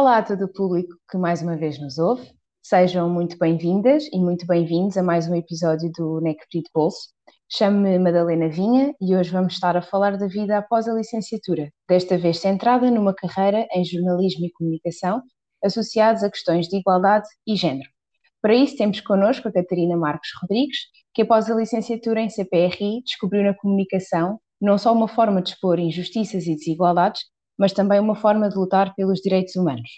Olá a todo o público que mais uma vez nos ouve. Sejam muito bem-vindas e muito bem-vindos a mais um episódio do NECPRI de Bolso. Chamo-me Madalena Vinha e hoje vamos estar a falar da vida após a licenciatura, desta vez centrada numa carreira em jornalismo e comunicação, associados a questões de igualdade e género. Para isso temos connosco a Catarina Marques Rodrigues, que após a licenciatura em CPRI descobriu na comunicação não só uma forma de expor injustiças e desigualdades, mas também uma forma de lutar pelos direitos humanos.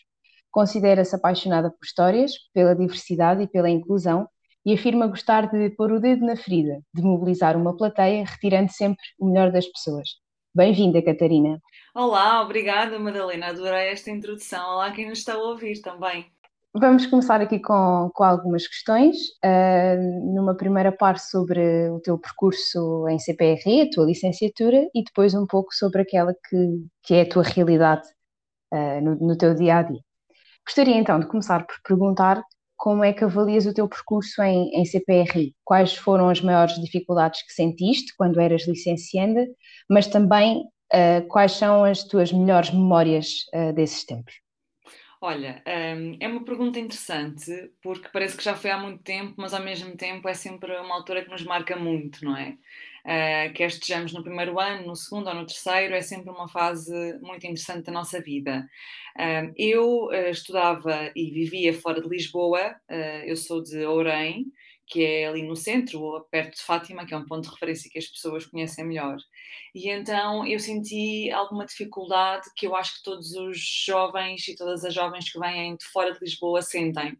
Considera-se apaixonada por histórias, pela diversidade e pela inclusão e afirma gostar de pôr o dedo na ferida, de mobilizar uma plateia, retirando sempre o melhor das pessoas. Bem-vinda, Catarina. Olá, obrigada, Madalena. Adorei esta introdução. Olá, quem nos está a ouvir também. Vamos começar aqui com, com algumas questões. Uh, numa primeira parte sobre o teu percurso em CPRI, a tua licenciatura, e depois um pouco sobre aquela que, que é a tua realidade uh, no, no teu dia a dia. Gostaria então de começar por perguntar como é que avalias o teu percurso em, em CPRI? Quais foram as maiores dificuldades que sentiste quando eras licencianda, mas também uh, quais são as tuas melhores memórias desses tempos? Olha, um, é uma pergunta interessante porque parece que já foi há muito tempo, mas ao mesmo tempo é sempre uma altura que nos marca muito, não é? Uh, quer estejamos no primeiro ano, no segundo ou no terceiro, é sempre uma fase muito interessante da nossa vida. Uh, eu uh, estudava e vivia fora de Lisboa, eu sou de Ourém, que é ali no centro, perto de Fátima, que é um ponto de referência que as pessoas conhecem melhor. E então eu senti alguma dificuldade que eu acho que todos os jovens e todas as jovens que vêm de fora de Lisboa sentem,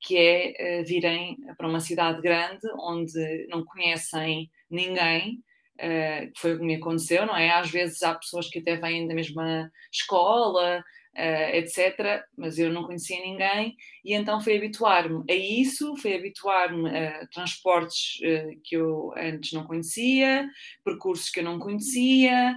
que é uh, virem para uma cidade grande onde não conhecem ninguém, uh, foi o que me aconteceu, não é? Às vezes há pessoas que até vêm da mesma escola, uh, eh, etc. Mas eu não conhecia ninguém e então foi habituar-me a isso, foi habituar-me a transportes uh, que eu antes não conhecia, percursos que eu não conhecia,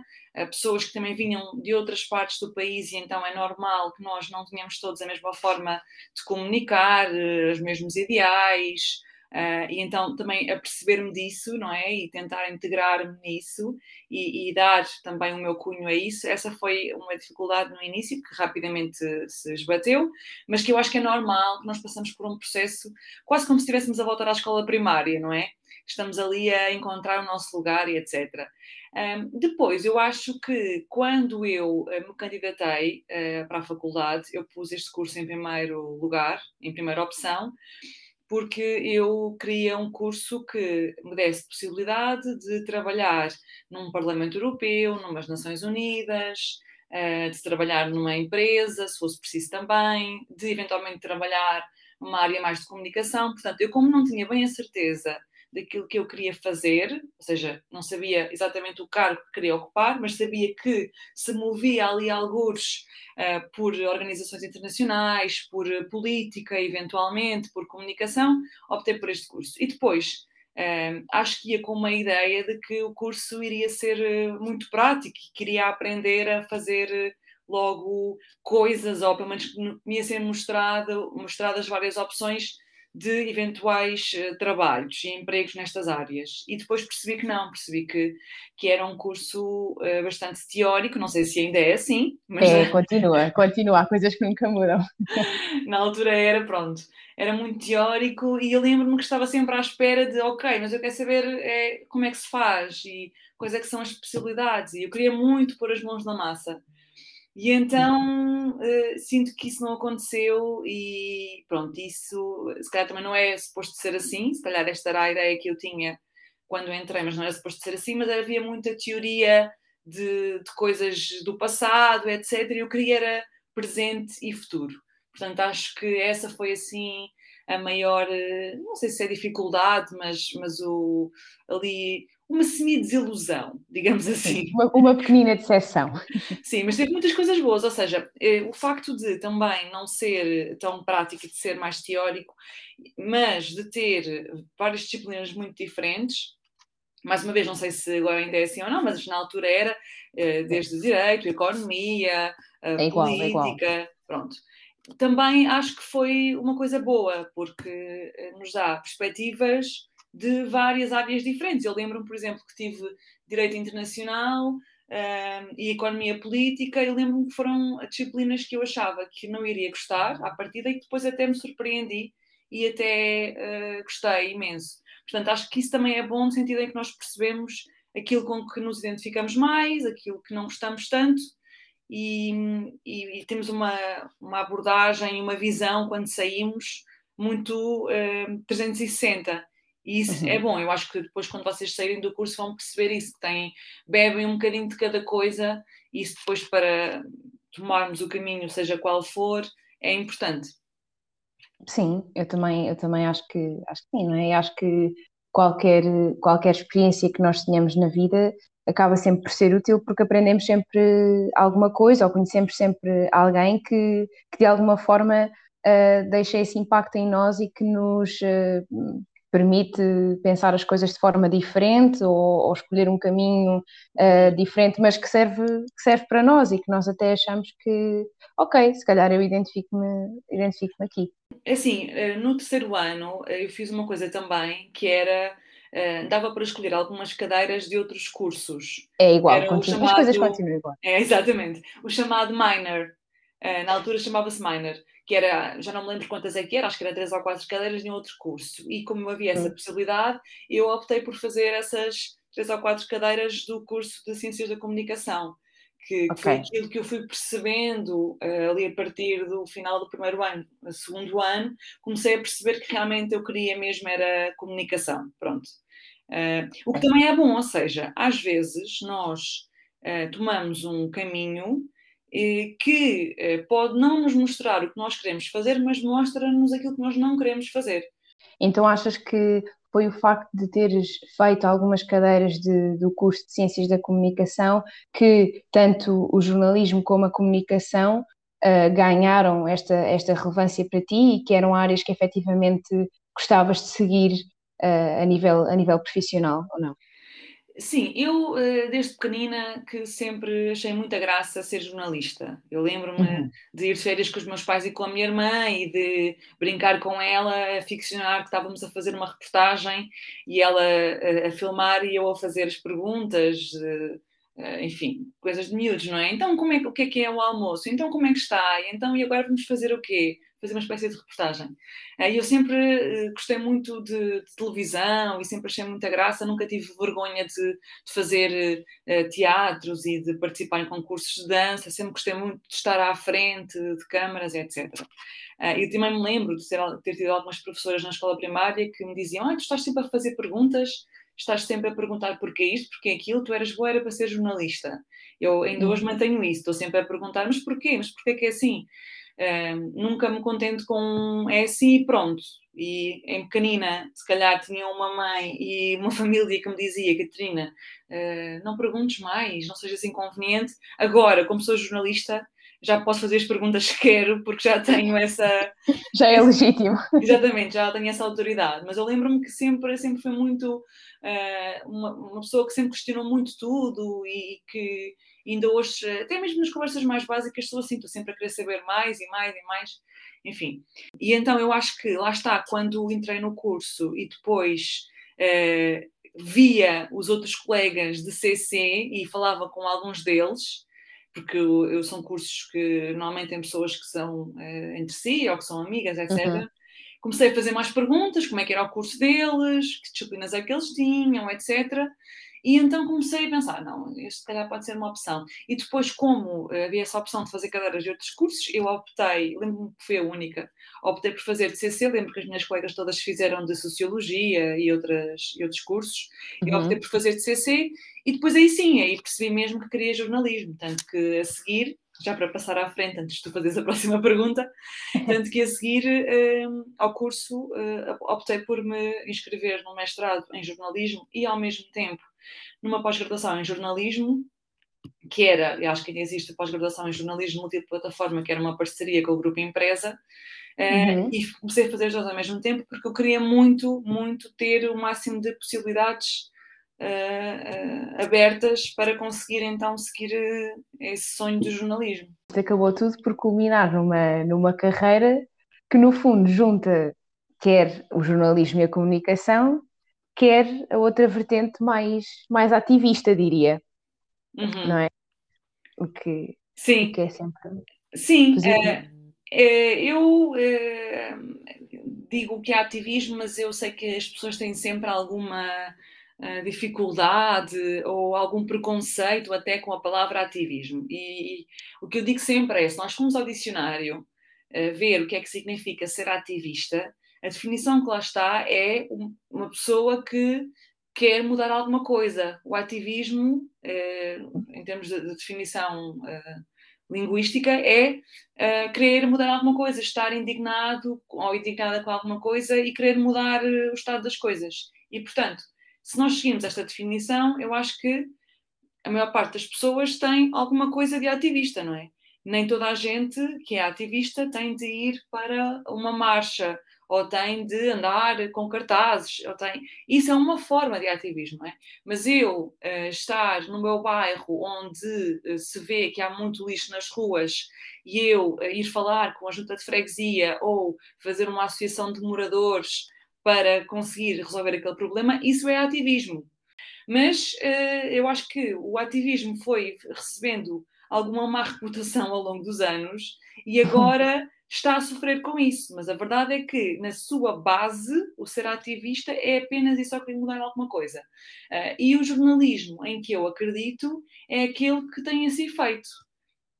pessoas que também vinham de outras partes do país e então é normal que nós não tenhamos todos a mesma forma de comunicar, uh, os mesmos ideais, Uh, e então também a perceber-me disso, não é? E tentar integrar-me nisso e, e, dar também o meu cunho a isso. Essa foi uma dificuldade no início, que rapidamente se esbateu, mas que eu acho que é normal que nós passamos por um processo quase como se estivéssemos a voltar à escola primária, não é? Estamos ali a encontrar o nosso lugar e etc. Um, depois, eu acho que quando eu uh, me candidatei uh, para a faculdade, eu pus este curso em primeiro lugar, em primeira opção, porque eu queria um curso que me desse possibilidade de trabalhar num Parlamento Europeu, numas Nações Unidas, eh, de trabalhar numa empresa, se fosse preciso também, de eventualmente trabalhar numa área mais de comunicação. Portanto, eu, como não tinha bem a certeza daquilo que eu queria fazer, ou seja, não sabia exatamente o cargo que queria ocupar, mas sabia que se movia ali alguns uh, por organizações internacionais, por política, eventualmente, por comunicação, optei por este curso. E depois, uh, acho que ia com uma ideia de que o curso iria ser uh, muito prático e queria aprender a fazer logo coisas, ou pelo menos me ia ser mostrado, mostradas várias opções de eventuais uh, trabalhos e empregos nestas áreas. E depois percebi que não, percebi que, que era um curso uh, bastante teórico, não sei se ainda é assim. Mas... É, continua, continua, há coisas que nunca mudam. Na altura era, pronto, era muito teórico e eu lembro-me que estava sempre à espera de, ok, mas eu quero saber é, como é que se faz e quais é que são as possibilidades. E eu queria muito pôr as mãos na massa. E então uh, sinto que isso não aconteceu e pronto, isso se calhar também não é suposto ser assim, se calhar esta era a ideia que eu tinha quando entrei, mas não era suposto ser assim, mas havia muita teoria de, de coisas do passado, etc. E eu queria era presente e futuro. Portanto, acho que essa foi assim a maior, eh, não sei se é dificuldade, mas, mas o, ali uma semi-desilusão, digamos assim. Uma, uma pequenina decepção. Sim, mas teve muitas coisas boas, ou seja, eh, o facto de também não ser tão prático e de ser mais teórico, mas de ter várias disciplinas muito diferentes, mais uma vez, não sei se agora ainda é assim ou não, mas na altura era eh, desde direito, economia, é igual, política, é pronto. Também acho que foi uma coisa boa, porque eh, nos dá perspectivas de várias áreas diferentes. Eu lembro-me, por exemplo, que tive Direito Internacional, uh, e Economia Política, e lembro-me que foram disciplinas que eu achava que não iria gostar à partida e que depois até me surpreendi e até uh, gostei imenso. Portanto, acho que isso também é bom no sentido em que nós percebemos aquilo com que nos identificamos mais, aquilo que não gostamos tanto, e, e, e temos uma, uma abordagem, uma visão quando saímos muito uh, 360. E isso uhum. é bom, eu acho que depois, quando vocês saírem do curso, vão perceber isso, que têm, bebem um bocadinho de cada coisa, e isso depois para tomarmos o caminho, seja qual for, é importante. Sim, eu também, eu também acho que acho que sim, não é? Acho que qualquer, qualquer experiência que nós tenhamos na vida acaba sempre por ser útil porque aprendemos sempre alguma coisa ou conhecemos sempre alguém que, que de alguma forma uh, deixa esse impacto em nós e que nos uh, permite pensar as coisas de forma diferente ou, ou escolher um caminho uh, diferente, mas que serve, que serve para nós e que nós até achamos que, ok, se calhar eu identifico-me identifico aqui. É assim, no terceiro ano eu fiz uma coisa também que era Uh, dava para escolher algumas cadeiras de outros cursos. É igual, chamado, as coisas continuam igual. É, exatamente. O chamado minor. Uh, na altura chamava-se minor, que era, já não me lembro quantas é que era, acho que era três ou quatro cadeiras em outro curso. E como havia essa hum. possibilidade, eu optei por fazer essas três ou quatro cadeiras do curso de Ciências da Comunicação. Que, okay. que foi aquilo que eu fui percebendo uh, ali a partir do final do primeiro ano, segundo ano, comecei a perceber que realmente eu queria mesmo era comunicação. Pronto. Uh, o que também é bom, ou seja, às vezes nós uh, tomamos um caminho que pode não nos mostrar o que nós queremos fazer, mas mostra-nos aquilo que nós não queremos fazer. Então achas que foi o facto de teres feito algumas cadeiras de, do curso de Ciências da Comunicação que tanto o jornalismo como a comunicação ganharam esta, esta relevância para ti e que eram áreas que efetivamente gostavas de seguir uh, a, nível, a nível profissional ou não? Sim, eu eh, desde pequenina que sempre achei muita graça ser jornalista. Eu lembro-me uhum. de ir de férias com os meus pais e com a minha irmã e de brincar com ela, a ficcionar que estávamos a fazer uma reportagem e ela a, a filmar e eu a fazer as perguntas, eh, enfim, coisas de miúdos, não é? Então, como é, o que é que é o almoço? Então, como é que está? Então, e agora vamos fazer o quê? Fazer uma espécie de reportagem. Eh, eu sempre eh, gostei muito de, de, televisão e sempre achei muita graça, nunca tive vergonha de, de fazer uh, teatros e de participar em concursos de dança, sempre gostei muito de estar à frente de câmaras, etc. E também me lembro de ter, ter, tido algumas professoras na escola primária que me diziam: ah, tu estás sempre a fazer perguntas, estás sempre a perguntar porquê isto, porquê aquilo, tu eras boa era para ser jornalista. Eu ainda hoje uhum. mantenho isso, estou sempre a perguntar, mas porquê? Mas porquê que é assim? nunca me contento com é assim e pronto. E em pequenina, se calhar tinha uma mãe e uma família que me dizia, Catarina, uh, não perguntes mais, não sejas inconveniente. Agora, como sou jornalista, já posso fazer as perguntas que quero, porque já tenho essa. já é legítimo. Exatamente, já tenho essa autoridade. Mas eu lembro-me que sempre, sempre foi muito. Uh, uma, uma, pessoa que sempre questionou muito tudo e, e que ainda hoje, até mesmo nas conversas mais básicas, sou assim, estou sempre a querer saber mais e mais e mais, enfim. E então eu acho que, lá está, quando entrei no curso e depois uh, via os outros colegas de CC e falava com alguns deles, porque eu, eu são cursos que normalmente têm pessoas que são uh, entre si ou que são amigas, etc. Uhum. Comecei a fazer mais perguntas, como é que era o curso deles, que disciplinas é que eles tinham, etc. E então comecei a pensar, não, este se calhar pode ser uma opção. E depois, como eh, havia essa opção de fazer cadeiras de outros cursos, eu optei, lembro-me que foi a única, optei por fazer de CC, lembro que as minhas colegas todas fizeram de Sociologia e, outras, e outros cursos, uhum. eu optei por fazer de CC, e depois aí sim, aí percebi mesmo que queria jornalismo, tanto que a seguir já para passar à frente, antes de tu fazeres a próxima pergunta, tanto que a seguir um, ao curso uh, optei por me inscrever no mestrado em jornalismo e ao mesmo tempo numa pós-graduação em jornalismo, que era, eu acho que ainda existe a pós-graduação em jornalismo multiplataforma, que era uma parceria com o Grupo Empresa, eh, uhum. uh, e comecei a fazer os dois ao mesmo tempo porque eu queria muito, muito ter o máximo de possibilidades uh, uh, abertas para conseguir então seguir esse sonho do jornalismo. Acabou tudo por culminar numa, numa carreira que no fundo junta quer o jornalismo e a comunicação quer a outra vertente mais, mais ativista, diria. uhum. não é? O que, Sim. O que é sempre. Sim, é, é, eu é, digo que é ativismo, mas eu sei que as pessoas têm sempre alguma dificuldade ou algum preconceito até com a palavra ativismo. E, e o que eu digo sempre é: se nós formos ao dicionário ver o que é que significa ser ativista, a definição que lá está é uma pessoa que quer mudar alguma coisa. O ativismo, uh, em termos de, de definição linguística é uh, querer mudar alguma coisa, estar indignado ou indignada com alguma coisa e querer mudar uh, o estado das coisas. E, portanto, se nós seguimos esta definição, eu acho que a maior parte das pessoas tem alguma coisa de ativista, não é? Nem toda a gente que é ativista tem de ir para uma marcha ou tem de andar com cartazes, ou tem... isso é uma forma de ativismo, é? Mas eu uh, estar no meu bairro onde uh, se vê que há muito lixo nas ruas e eu uh, ir falar com a junta de freguesia ou fazer uma associação de moradores para conseguir resolver aquele problema, isso é ativismo. Mas eu acho que o ativismo foi recebendo alguma má reputação ao longo dos anos e agora está a sofrer com isso. Mas a verdade é que, na sua base, o ser ativista é apenas e só querer mudar alguma coisa. Uh, e o jornalismo em que eu acredito é aquele que tem esse efeito.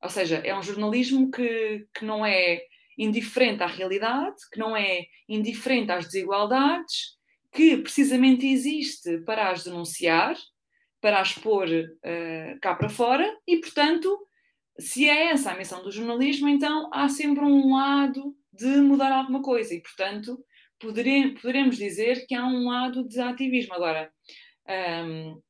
Ou seja, é um jornalismo que, que não é indiferente à realidade, que não é indiferente às desigualdades, que precisamente existe para as denunciar, para as pôr uh, cá para fora e, portanto, se é essa a missão do jornalismo, então há sempre um lado de mudar alguma coisa e, portanto, poderemos dizer que há um lado de ativismo. Agora, um,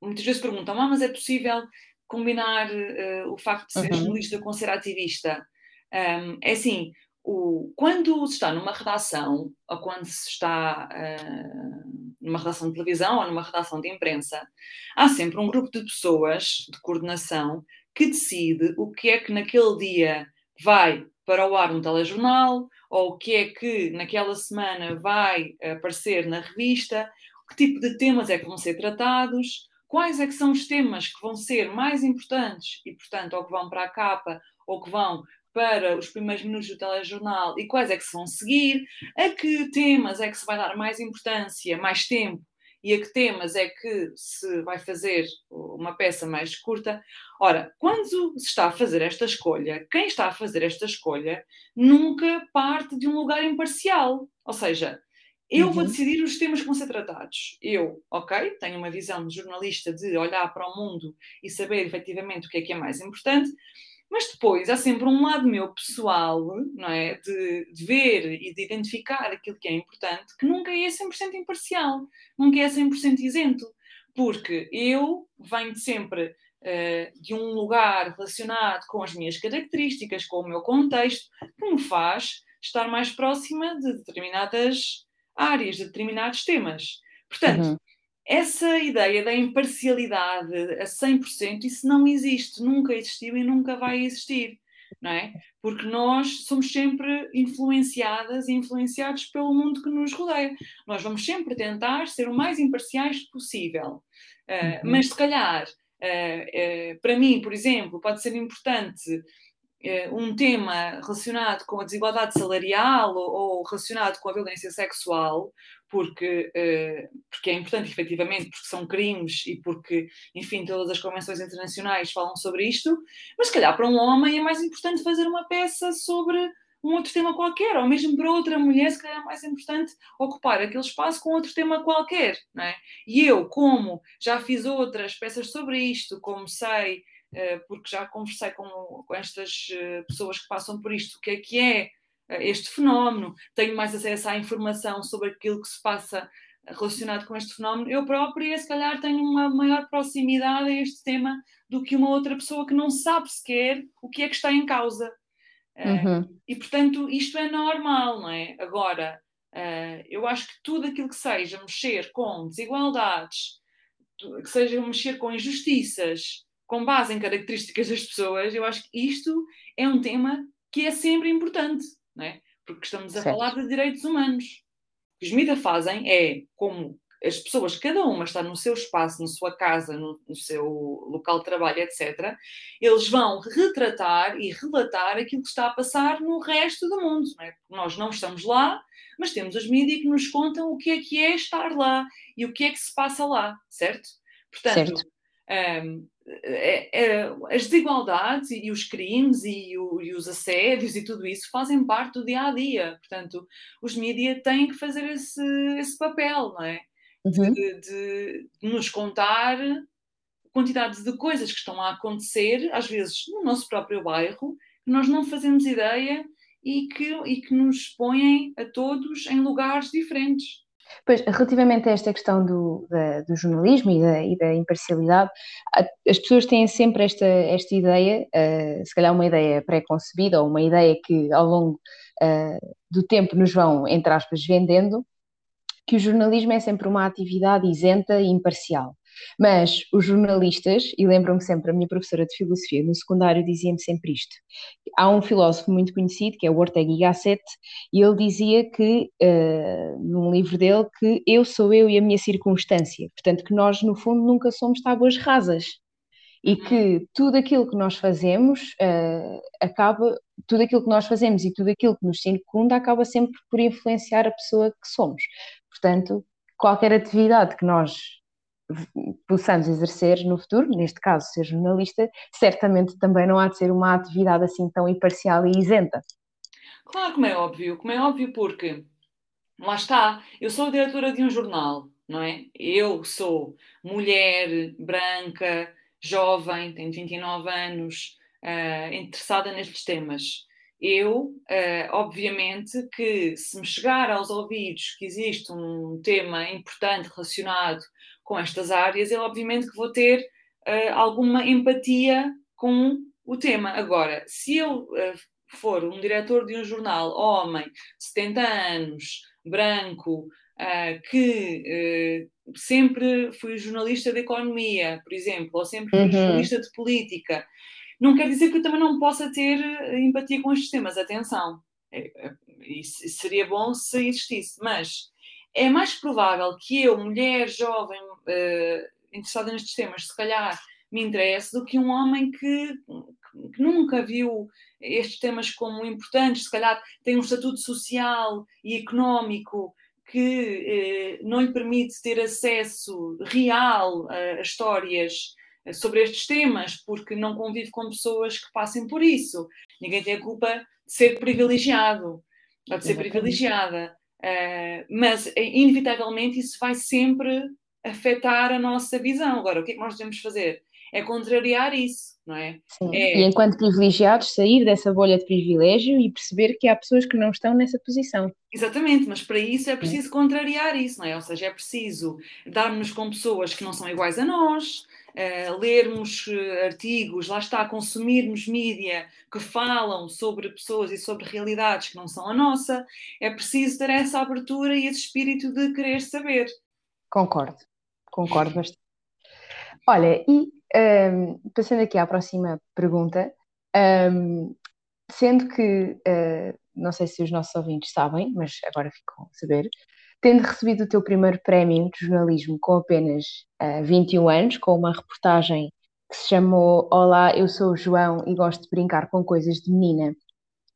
muitas vezes perguntam, ah, mas é possível combinar uh, o facto de ser uhum. jornalista com ser ativista? Um, é assim, o, quando se está numa redação, ou quando se está uh, numa redação de televisão ou numa redação de imprensa, há sempre um grupo de pessoas de coordenação que decide o que é que naquele dia vai para o ar um telejornal, ou o que é que naquela semana vai aparecer na revista, que tipo de temas é que vão ser tratados, quais é que são os temas que vão ser mais importantes e, portanto, ou que vão para a capa, ou que vão para os primeiros minutos do telejornal e quais é que se vão seguir, a que temas é que se vai dar mais importância, mais tempo e a que temas é que se vai fazer uma peça mais curta. Ora, quando se está a fazer esta escolha, quem está a fazer esta escolha nunca parte de um lugar imparcial. Ou seja, eu uhum. vou decidir os temas que vão ser tratados. Eu, ok, tenho uma visão de jornalista de olhar para o mundo e saber efetivamente o que é que é mais importante, mas depois há sempre um lado meu pessoal, não é? De, de, ver e de identificar aquilo que é importante, que nunca é 100% imparcial, nunca é 100% isento. Porque eu venho de sempre uh, de um lugar relacionado com as minhas características, com o meu contexto, que me faz estar mais próxima de determinadas áreas, de determinados temas. Portanto, uhum essa ideia da imparcialidade a 100%, isso não existe, nunca existiu e nunca vai existir, não é? Porque nós somos sempre influenciadas e influenciados pelo mundo que nos rodeia. Nós vamos sempre tentar ser o mais imparciais possível. Uh. Mas se calhar, uh, uh, para mim, por exemplo, pode ser importante um tema relacionado com a desigualdade salarial ou, relacionado com a violência sexual, porque, uh, porque é importante, efetivamente, porque são crimes e porque, enfim, todas as convenções internacionais falam sobre isto, mas se calhar para um homem é mais importante fazer uma peça sobre um outro tema qualquer, ou mesmo para outra mulher, se calhar é mais importante ocupar aquele espaço com outro tema qualquer, não é? E eu, como já fiz outras peças sobre isto, como sei, porque já conversei com, com estas uh, pessoas que passam por isto, o que é que é este fenómeno, tenho mais acesso à informação sobre aquilo que se passa relacionado com este fenómeno, eu própria, se calhar, tenho uma maior proximidade a este tema do que uma outra pessoa que não sabe sequer o que é que está em causa. Eh, uhum. Uh, e, portanto, isto é normal, não é? Agora, uh, eu acho que tudo aquilo que seja mexer com desigualdades, que seja mexer com injustiças, com base em características das pessoas, eu acho que isto é um tema que é sempre importante não é? Porque estamos a certo. falar de direitos humanos. O que os MIDA fazem é, como as pessoas, cada uma está no seu espaço, na sua casa, no, no seu local de trabalho, etc., eles vão retratar e relatar aquilo que está a passar no resto do mundo. Não é? Nós não estamos lá, mas temos os mídias que nos contam o que é que é estar lá e o que é que se passa lá, certo? Portanto, certo. Um, as desigualdades e, os crimes e, o, e, os assédios e tudo isso fazem parte do dia a dia. Portanto, os mídias têm que fazer esse, esse papel, não é? Uhum. De, de, de, nos contar quantidades de coisas que estão a acontecer, às vezes no nosso próprio bairro, que nós não fazemos ideia e que, e que nos põem a todos em lugares diferentes. Pois, relativamente a esta questão do, da, do jornalismo e da, e da, imparcialidade, as pessoas têm sempre esta, esta ideia, uh, se calhar uma ideia pré-concebida ou uma ideia que ao longo uh, do tempo nos vão, entre aspas, vendendo, que o jornalismo é sempre uma atividade isenta e imparcial. Mas os jornalistas, e lembro-me sempre, a minha professora de filosofia no secundário dizia-me sempre isto. Há um filósofo muito conhecido, que é o Ortega y Gasset, e ele dizia que, uh, num livro dele, que eu sou eu e a minha circunstância. Portanto, que nós, no fundo, nunca somos tábuas rasas. E uhum. que tudo aquilo que nós fazemos uh, acaba, tudo aquilo que nós fazemos e tudo aquilo que nos circunda acaba sempre por influenciar a pessoa que somos. Portanto, qualquer atividade que nós possamos exercer no futuro, neste caso ser jornalista, certamente também não há de ser uma atividade assim tão imparcial e isenta. Claro, como é óbvio, como é óbvio porque lá está, eu sou diretora de um jornal, não é? Eu sou mulher, branca, jovem, tenho 29 anos, uh, interessada nestes temas. Eu, uh, obviamente, que se me chegar aos ouvidos que existe um tema importante relacionado com estas áreas, eu obviamente que vou ter uh, alguma empatia com o tema. Agora, se eu uh, for um diretor de um jornal, homem, 70 anos, branco, uh, que sempre fui jornalista de economia, por exemplo, ou sempre fui uhum. jornalista de política, não quer dizer que eu também não possa ter empatia com estes temas. Atenção, é, é, isso seria bom se existisse, mas é mais provável que eu, mulher jovem, interessada nestes temas, se calhar me interesse, do que um homem que, que, nunca viu estes temas como importantes, se calhar tem um estatuto social e económico que uh, não lhe permite ter acesso real a histórias sobre estes temas, porque não convive com pessoas que passem por isso. Ninguém tem a culpa de ser privilegiado ou de ser privilegiada. Uh, mas, eh, inevitavelmente, isso vai sempre afetar a nossa visão. Agora, o que é que nós devemos fazer? É contrariar isso, não é? Sim. É... E enquanto privilegiados, sair dessa bolha de privilégio e perceber que há pessoas que não estão nessa posição. Exatamente, mas para isso é preciso contrariar isso, não é? Ou seja, é preciso darmos com pessoas que não são iguais a nós, uh, lermos uh, artigos, lá está, consumirmos mídia que falam sobre pessoas e sobre realidades que não são a nossa, é preciso ter essa abertura e esse espírito de querer saber. Concordo, concordo bastante. Olha, e um, passando aqui à próxima pergunta, um, sendo que, uh, não sei se os nossos ouvintes sabem, mas agora ficam a saber, tendo recebido o teu primeiro prémio de jornalismo com apenas uh, eh, 21 anos, com uma reportagem que se chamou Olá, eu sou o João e gosto de brincar com coisas de menina,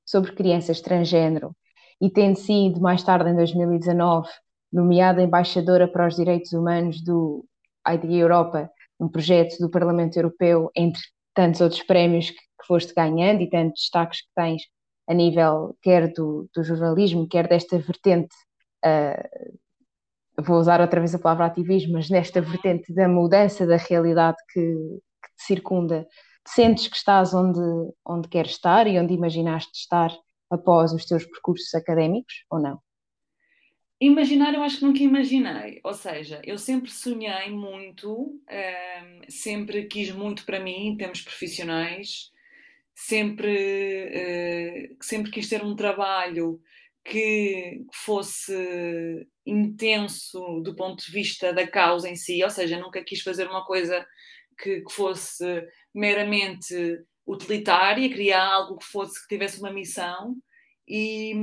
sobre crianças transgênero, e tendo sido mais tarde, em 2019, nomeada embaixadora para os direitos humanos do ID Europa, um projeto do Parlamento Europeu, entre tantos outros prémios que, que foste ganhando e tantos destaques que tens a nível quer do, do jornalismo, quer desta vertente uh, vou usar outra vez a palavra ativismo, mas nesta vertente da mudança da realidade que, que te circunda, sentes que estás onde, onde queres estar e onde imaginaste estar após os teus percursos académicos ou não? Imaginar, eu acho que nunca imaginei. Ou seja, eu sempre sonhei muito, ehm, sempre quis muito para mim, em termos profissionais, sempre, uh, sempre quis ter um trabalho que fosse intenso do ponto de vista da causa em si, ou seja, nunca quis fazer uma coisa que, que fosse meramente utilitária, criar algo que fosse que tivesse uma missão, e,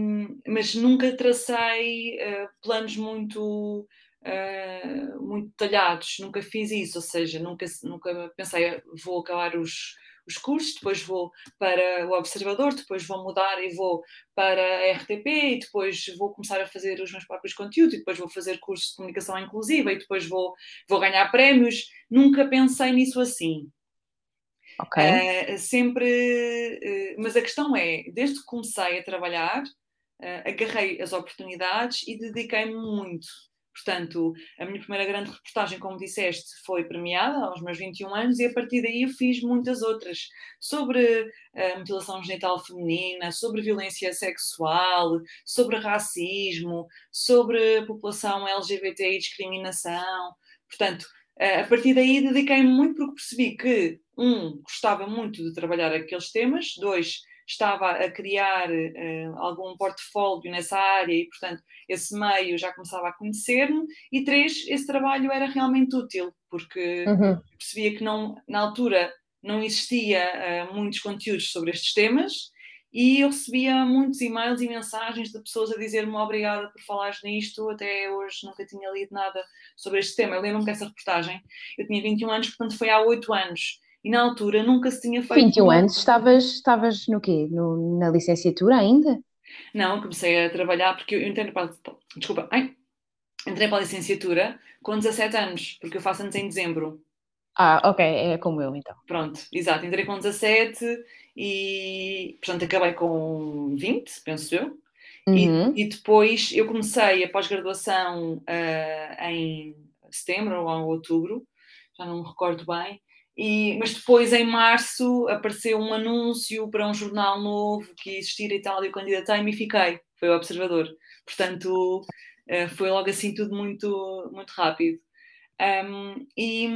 mas nunca tracei uh, planos muito uh, muito detalhados, nunca fiz isso, ou seja, nunca, nunca pensei, vou acabar os, os cursos, depois vou para o Observador, depois vou mudar e vou para a RTP, e depois vou começar a fazer os meus próprios conteúdos, e depois vou fazer cursos de comunicação inclusiva, e depois vou, vou ganhar prémios. Nunca pensei nisso assim. Ok. Uh, sempre. Uh, mas a questão é, desde que comecei a trabalhar, uh, agarrei as oportunidades e dediquei-me muito. Portanto, a minha primeira grande reportagem, como disseste, foi premiada aos meus 21 anos e a partir daí eu fiz muitas outras sobre a mutilação genital feminina, sobre violência sexual, sobre racismo, sobre a população LGBT e discriminação. Portanto, a partir daí dediquei-me muito porque percebi que, um, gostava muito de trabalhar aqueles temas, dois, estava a criar uh, algum portfólio nessa área e, portanto, esse meio já começava a conhecer-me. E três, esse trabalho era realmente útil, porque uhum. percebia que não, na altura não existia uh, muitos conteúdos sobre estes temas e eu recebia muitos e-mails e mensagens de pessoas a dizer-me obrigada por falares nisto, até hoje nunca tinha lido nada sobre este tema. Eu lembro-me dessa reportagem, eu tinha 21 anos, portanto foi há 8 anos e na altura nunca se tinha feito. 21 anos, estavas, estavas no quê? No, na licenciatura ainda? Não, comecei a trabalhar porque eu entrei para. Desculpa, ai, entrei para a licenciatura com 17 anos, porque eu faço anos em dezembro. Ah, ok, é como eu então. Pronto, exato, entrei com 17 e, portanto, acabei com 20, penso eu. Uhum. E, e, depois eu comecei a pós-graduação uh, em setembro ou outubro, já não me recordo bem, e, mas depois, em março, apareceu um anúncio para um jornal novo que existia e tal, e eu candidatei-me e fiquei. Foi o Observador. Portanto, uh, foi logo assim tudo muito, muito rápido. Um, e,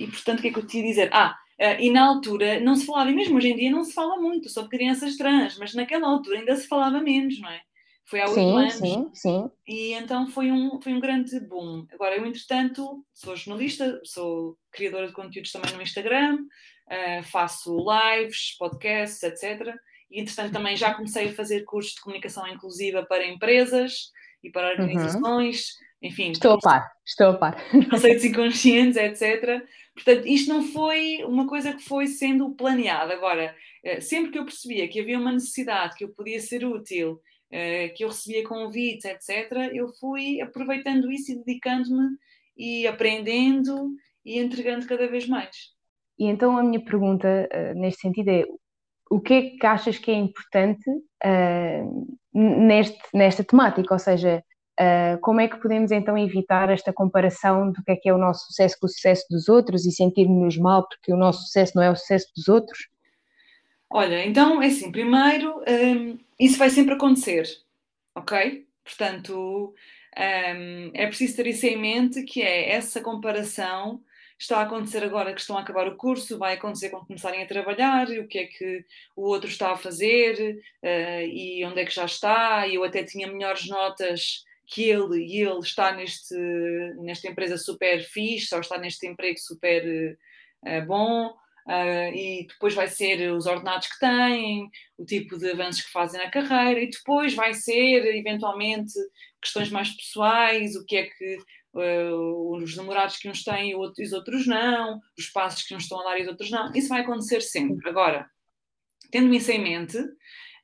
e, portanto, o que é que eu te ia dizer? Ah, uh, e na altura não se falava, e mesmo hoje em dia não se fala muito sobre crianças trans, mas naquela altura ainda se falava menos, não é? Foi há oito anos. Sim, sim. E então foi um, foi um grande boom. Agora, eu, entretanto, sou jornalista, sou criadora de conteúdos também no Instagram, uh, faço lives, podcasts, etc. E, entretanto, também já comecei a fazer cursos de comunicação inclusiva para empresas e para uhum. organizações. Uhum. Enfim, estou a par, estou a par. Conceitos inconscientes, etc. Portanto, isto não foi uma coisa que foi sendo planeada. Agora, eh, sempre que eu percebia que havia uma necessidade, que eu podia ser útil eh, que eu recebia convites, etc., eu fui aproveitando isso e dedicando-me e aprendendo e entregando cada vez mais. E então a minha pergunta uh, neste sentido é o que é que achas que é importante uh, neste, nesta temática? Ou seja, como é que podemos então evitar esta comparação do que é que é o nosso sucesso com o sucesso dos outros e sentirmos mal porque o nosso sucesso não é o sucesso dos outros? Olha, então é assim, primeiro, um, isso vai sempre acontecer, ok? Portanto, um, é preciso ter isso em mente, que é essa comparação está a acontecer agora que estão a acabar o curso, vai acontecer quando começarem a trabalhar, o que é que o outro está a fazer uh, e onde é que já está, eu até tinha melhores notas que ele e ele está neste, nesta empresa super fixe, ou está neste emprego super uh, bom, Uh, e depois vai ser os ordenados que têm, o tipo de avanços que fazem na carreira, e depois vai ser, eventualmente, questões mais pessoais, o que é que uh, os namorados que uns têm e os outros não, os passos que uns estão a dar e os outros não. Isso vai acontecer sempre. Agora, tendo isso em mente,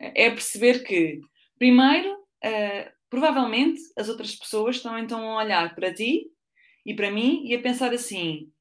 é perceber que, primeiro, uh, provavelmente as outras pessoas estão então a olhar para ti e para mim e a pensar assim: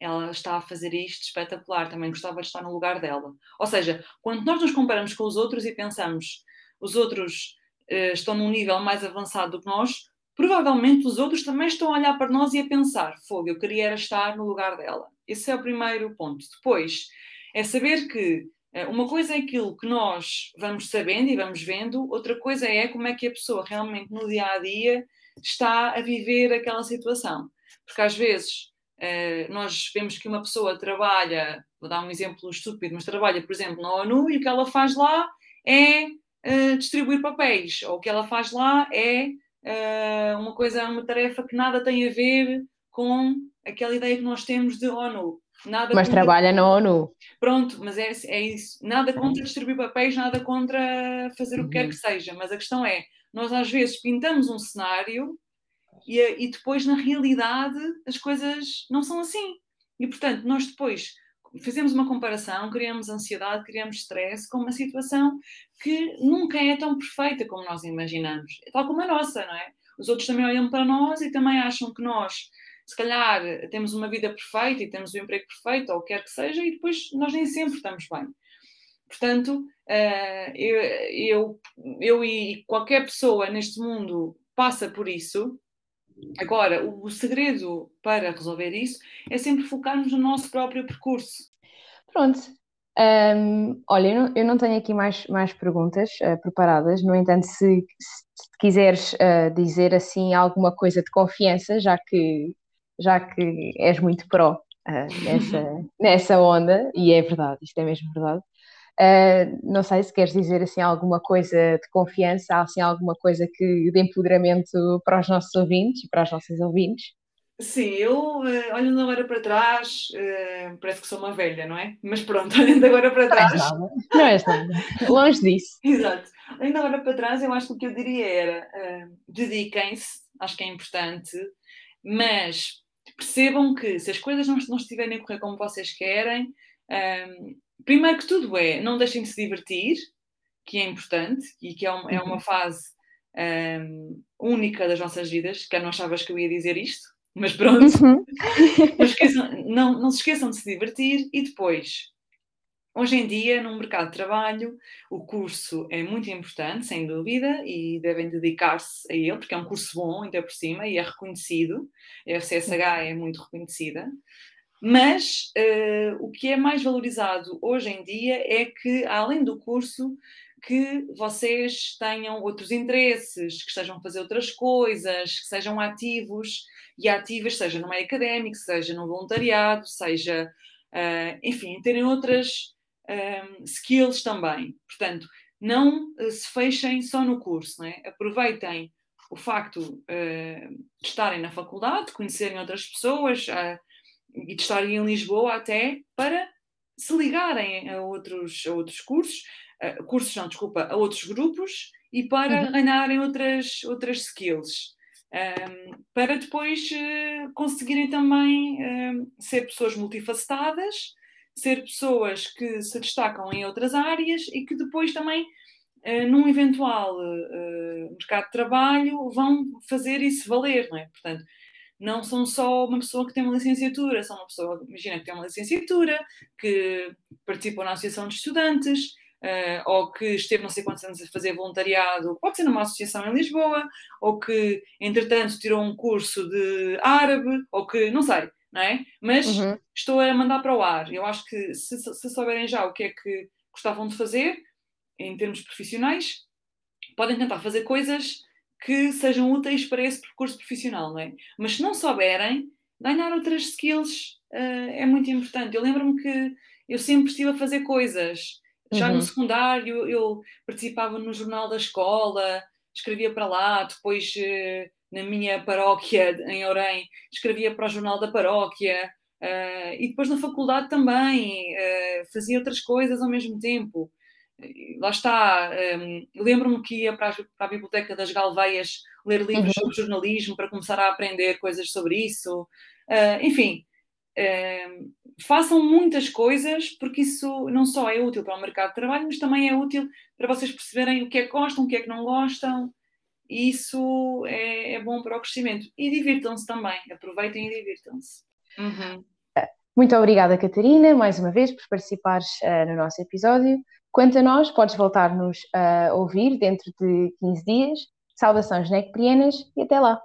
ela está a fazer isto espetacular, também gostava de estar no lugar dela. Ou seja, quando nós nos comparamos com os outros e pensamos os outros uh, estão num nível mais avançado do que nós, provavelmente os outros também estão a olhar para nós e a pensar: fogo, eu queria estar no lugar dela. Esse é o primeiro ponto. Depois, é saber que uma coisa é aquilo que nós vamos sabendo e vamos vendo, outra coisa é como é que a pessoa realmente no dia a dia está a viver aquela situação. Porque às vezes Uh, nós vemos que uma pessoa trabalha, vou dar um exemplo estúpido, mas trabalha, por exemplo, na ONU e o que ela faz lá é uh, distribuir papéis, ou o que ela faz lá é uma coisa, uma tarefa que nada tem a ver com aquela ideia que nós temos de ONU. Nada mas contra... trabalha na ONU. Pronto, mas é, é isso. Nada contra distribuir papéis, nada contra fazer o que quer uhum. que seja. Mas a questão é, nós às vezes pintamos um cenário e, e depois, na realidade, as coisas não são assim. E, portanto, nós depois fazemos uma comparação, criamos ansiedade, criamos stress com uma situação que nunca é tão perfeita como nós imaginamos, tal como a nossa, não é? Os outros também olham para nós e também acham que nós, se calhar, temos uma vida perfeita e temos um emprego perfeito, ou o que quer que seja, e depois nós nem sempre estamos bem. Portanto, eh, eu, eu, eu e qualquer pessoa neste mundo passa por isso. Agora, o, segredo para resolver isso é sempre focarmos no nosso próprio percurso. Pronto. Um, olha, eu não, eu não, tenho aqui mais, mais perguntas uh, preparadas, no entanto, se, se quiseres uh, dizer assim alguma coisa de confiança, já que, já que és muito pró uh, nessa, nessa onda, e é verdade, isto é mesmo verdade, Uh, não sei se queres dizer assim alguma coisa de confiança, assim alguma coisa que de empoderamento para os nossos ouvintes e para as nossas ouvintes. Sim, eu uh, olhando agora para trás, parece que sou uma velha, não é? Mas pronto, olhando agora para trás. Não, não és nada, longe disso. Exato. Olhando agora para trás, eu acho que o que eu diria era dediquem-se, acho que é importante, mas percebam que se as coisas não, não estiverem a correr como vocês querem, primeiro que tudo é, não deixem de se divertir, que é importante e que é, um, é uma uhum. fase um, única das nossas vidas, que não achavas que eu ia dizer isto, mas pronto. Uhum. não, esqueçam, não, não se esqueçam de se divertir e depois, hoje em dia, no mercado de trabalho, o curso é muito importante, sem dúvida, e devem dedicar-se a ele, porque é um curso bom, ainda por cima, e é reconhecido. A FCSH é muito reconhecida. Mas uh, o que é mais valorizado hoje em dia é que, além do curso, que vocês tenham outros interesses, que estejam a fazer outras coisas, que sejam ativos e ativas, seja no meio académico, seja no voluntariado, seja, uh, enfim, terem outras um, ehm, skills também. Portanto, não uh, se fechem só no curso, é? aproveitem o facto uh, de estarem na faculdade, de conhecerem outras pessoas, uh, e de estarem em Lisboa até para se ligarem a outros, a outros cursos, uh, cursos não, desculpa, a outros grupos e para uhum. ganharem outras, outras skills. Um, para depois uh, conseguirem também ser pessoas multifacetadas, ser pessoas que se destacam em outras áreas e que depois também, uh, num eventual mercado de trabalho, vão fazer isso valer, não é? Portanto, não são só uma pessoa que tem uma licenciatura, são uma pessoa, imagina, que tem uma licenciatura, que participou na associação de estudantes, uh, ou que esteve não sei quantos anos a fazer voluntariado, pode ser numa associação em Lisboa, ou que, entretanto, tirou um curso de árabe, ou que, não sei, não é? Mas uhum. estou a mandar para o ar. Eu acho que se, se souberem já o que é que gostavam de fazer, em termos profissionais, podem tentar fazer coisas que sejam úteis para esse percurso profissional, não é? Mas se não souberem, ganhar outras skills uh, é muito importante. Eu lembro-me que eu sempre estive a fazer coisas. Já uhum. no secundário, eu participava no jornal da escola, escrevia para lá, depois uh, na minha paróquia em Orem, escrevia para o jornal da paróquia, uh, e depois na faculdade também, fazia outras coisas ao mesmo tempo lá está, um, lembro-me que ia para a, para a, Biblioteca das Galveias ler livros uhum. sobre jornalismo para começar a aprender coisas sobre isso. Uh, enfim, uh, façam muitas coisas porque isso não só é útil para o mercado de trabalho, mas também é útil para vocês perceberem o que é que gostam, o que é que não gostam. E isso é, é bom para o crescimento. E divirtam-se também, aproveitem e divirtam-se. Uhum. Muito obrigada, Catarina, mais uma vez por participares uh, no nosso episódio. Quanto a nós, podes voltar-nos a ouvir dentro de 15 dias. Saudações necprianas e até lá!